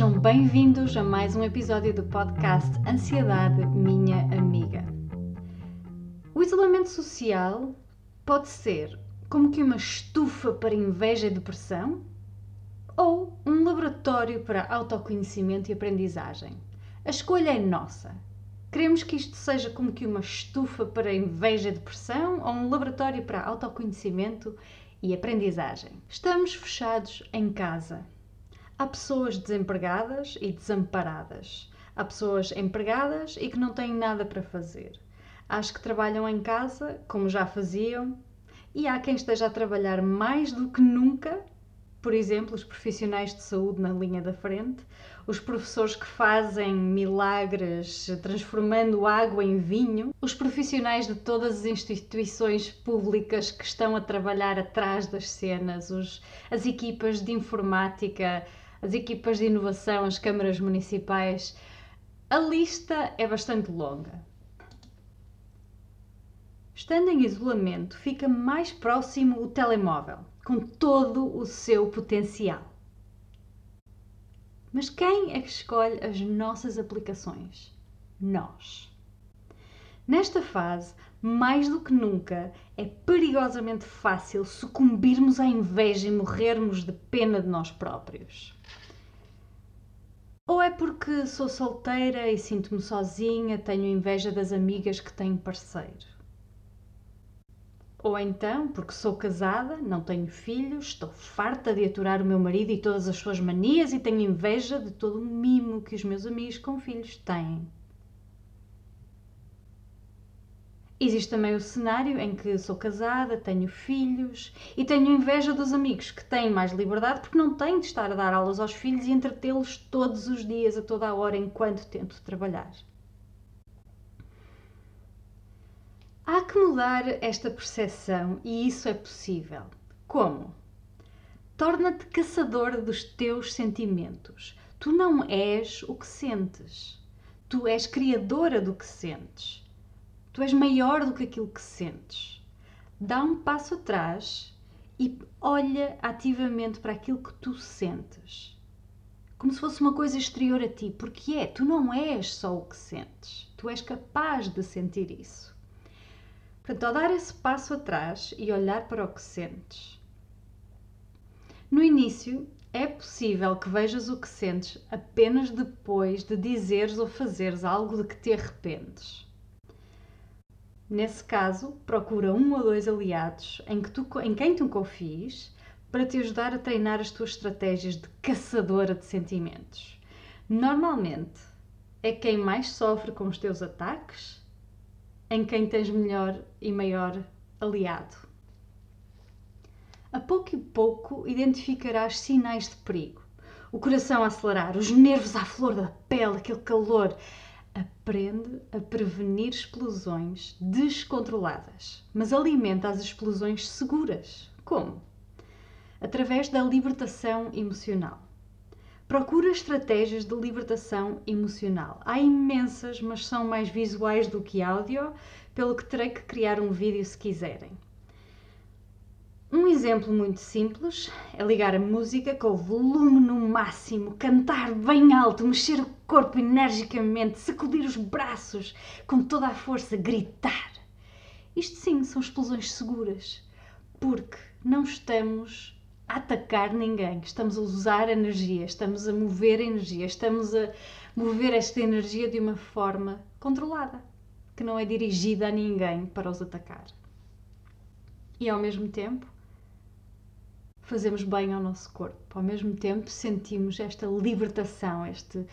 sejam bem-vindos a mais um episódio do podcast Ansiedade Minha Amiga. O isolamento social pode ser como que uma estufa para inveja e depressão ou um laboratório para autoconhecimento e aprendizagem. A escolha é nossa. Queremos que isto seja como que uma estufa para inveja e depressão ou um laboratório para autoconhecimento e aprendizagem. Estamos fechados em casa Há pessoas desempregadas e desamparadas. Há pessoas empregadas e que não têm nada para fazer. Há as que trabalham em casa, como já faziam, e há quem esteja a trabalhar mais do que nunca por exemplo, os profissionais de saúde na linha da frente, os professores que fazem milagres transformando água em vinho, os profissionais de todas as instituições públicas que estão a trabalhar atrás das cenas, os, as equipas de informática, as equipas de inovação, as câmaras municipais. A lista é bastante longa. Estando em isolamento, fica mais próximo o telemóvel, com todo o seu potencial. Mas quem é que escolhe as nossas aplicações? Nós. Nesta fase, mais do que nunca, é perigosamente fácil sucumbirmos à inveja e morrermos de pena de nós próprios. Ou é porque sou solteira e sinto-me sozinha, tenho inveja das amigas que têm parceiro? Ou então, porque sou casada, não tenho filhos, estou farta de aturar o meu marido e todas as suas manias e tenho inveja de todo o mimo que os meus amigos com filhos têm. Existe também o cenário em que sou casada, tenho filhos e tenho inveja dos amigos que têm mais liberdade porque não têm de estar a dar aulas aos filhos e entretê-los todos os dias, a toda a hora, enquanto tento trabalhar. Há que mudar esta percepção e isso é possível. Como? Torna-te caçador dos teus sentimentos. Tu não és o que sentes. Tu és criadora do que sentes. Tu és maior do que aquilo que sentes. Dá um passo atrás e olha ativamente para aquilo que tu sentes. Como se fosse uma coisa exterior a ti, porque é, tu não és só o que sentes. Tu és capaz de sentir isso. Portanto, ao dar esse passo atrás e olhar para o que sentes. No início, é possível que vejas o que sentes apenas depois de dizeres ou fazeres algo de que te arrependes. Nesse caso, procura um ou dois aliados em, que tu, em quem tu confies para te ajudar a treinar as tuas estratégias de caçadora de sentimentos. Normalmente, é quem mais sofre com os teus ataques em quem tens melhor e maior aliado. A pouco e pouco identificarás sinais de perigo. O coração a acelerar, os nervos à flor da pele, aquele calor. Aprende a prevenir explosões descontroladas, mas alimenta as explosões seguras. Como? Através da libertação emocional. Procura estratégias de libertação emocional. Há imensas, mas são mais visuais do que áudio, pelo que terei que criar um vídeo se quiserem. Um exemplo muito simples é ligar a música com o volume no máximo, cantar bem alto, mexer o corpo energicamente, sacudir os braços com toda a força, gritar. Isto sim são explosões seguras, porque não estamos a atacar ninguém, estamos a usar energia, estamos a mover energia, estamos a mover esta energia de uma forma controlada, que não é dirigida a ninguém para os atacar. E ao mesmo tempo, fazemos bem ao nosso corpo, ao mesmo tempo sentimos esta libertação, este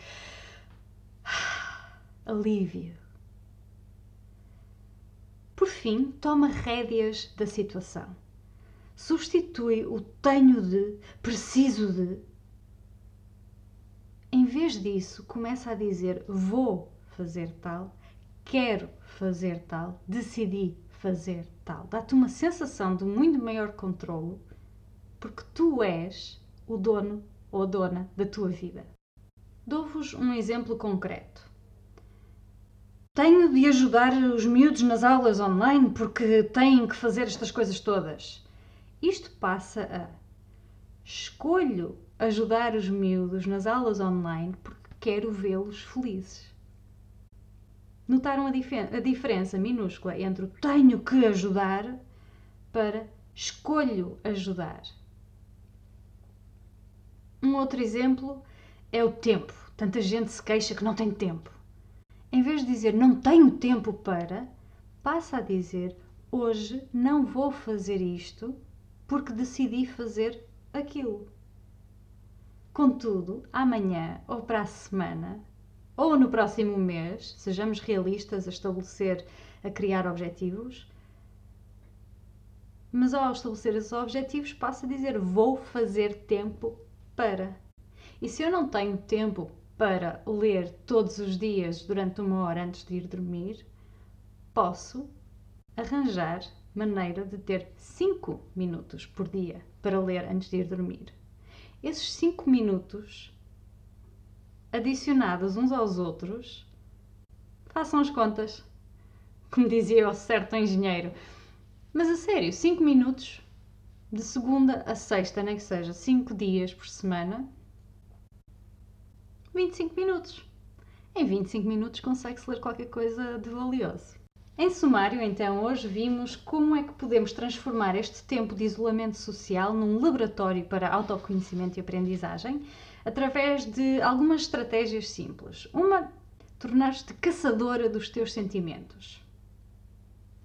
alívio. Por fim, toma rédeas da situação substitui o tenho de, preciso de. Em vez disso, começa a dizer vou fazer tal, quero fazer tal, decidi fazer tal. Dá-te uma sensação de muito maior controlo, porque tu és o dono ou dona da tua vida. Dou-vos um exemplo concreto. Tenho de ajudar os miúdos nas aulas online porque têm que fazer estas coisas todas. Isto passa a escolho ajudar os miúdos nas aulas online porque quero vê-los felizes. Notaram a, a diferença minúscula entre o tenho que ajudar para escolho ajudar. Um outro exemplo é o tempo. Tanta gente se queixa que não tem tempo. Em vez de dizer não tenho tempo para, passa a dizer hoje não vou fazer isto porque decidi fazer aquilo. Contudo, amanhã ou para a semana ou no próximo mês, sejamos realistas a estabelecer, a criar objetivos, mas ao estabelecer esses objetivos, passa a dizer vou fazer tempo para. E se eu não tenho tempo para ler todos os dias durante uma hora antes de ir dormir, posso arranjar maneira de ter 5 minutos por dia para ler antes de ir dormir. Esses 5 minutos, adicionados uns aos outros, façam as contas, como dizia o certo engenheiro. Mas a sério, 5 minutos de segunda a sexta, nem que seja 5 dias por semana, 25 minutos. Em 25 minutos consegue-se ler qualquer coisa de valioso. Em sumário, então, hoje vimos como é que podemos transformar este tempo de isolamento social num laboratório para autoconhecimento e aprendizagem através de algumas estratégias simples. Uma, tornar-te caçadora dos teus sentimentos.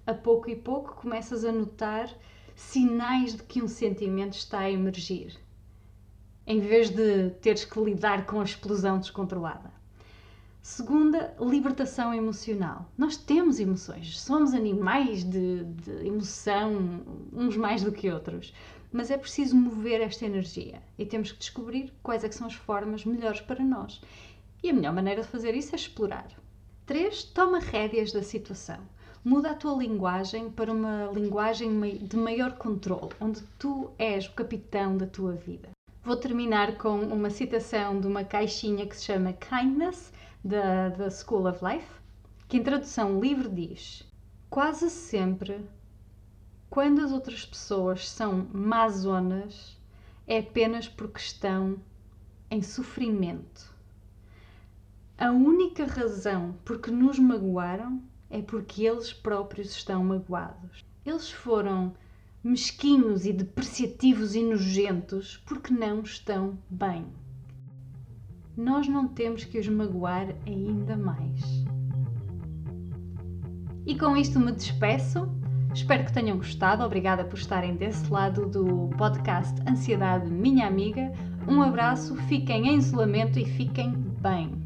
A pouco e pouco começas a notar sinais de que um sentimento está a emergir em vez de teres que lidar com a explosão descontrolada. Segunda, libertação emocional. Nós temos emoções, somos animais de, de, emoção, uns mais do que outros, mas é preciso mover esta energia e temos que descobrir quais é que são as formas melhores para nós. E a melhor maneira de fazer isso é explorar. 3. Toma rédeas da situação. Muda a tua linguagem para uma linguagem de maior controle, onde tu és o capitão da tua vida. Vou terminar com uma citação de uma caixinha que se chama Kindness, da, School of Life, que em tradução livre diz: Quase sempre, quando as outras pessoas são mazonas, é apenas porque estão em sofrimento. A única razão por que nos magoaram é porque eles próprios estão magoados. Eles foram mesquinhos e depreciativos e nojentos porque não estão bem. Nós não temos que os magoar ainda mais. E com isto me despeço. Espero que tenham gostado. Obrigada por estarem desse lado do podcast Ansiedade Minha Amiga. Um abraço, fiquem em isolamento e fiquem bem.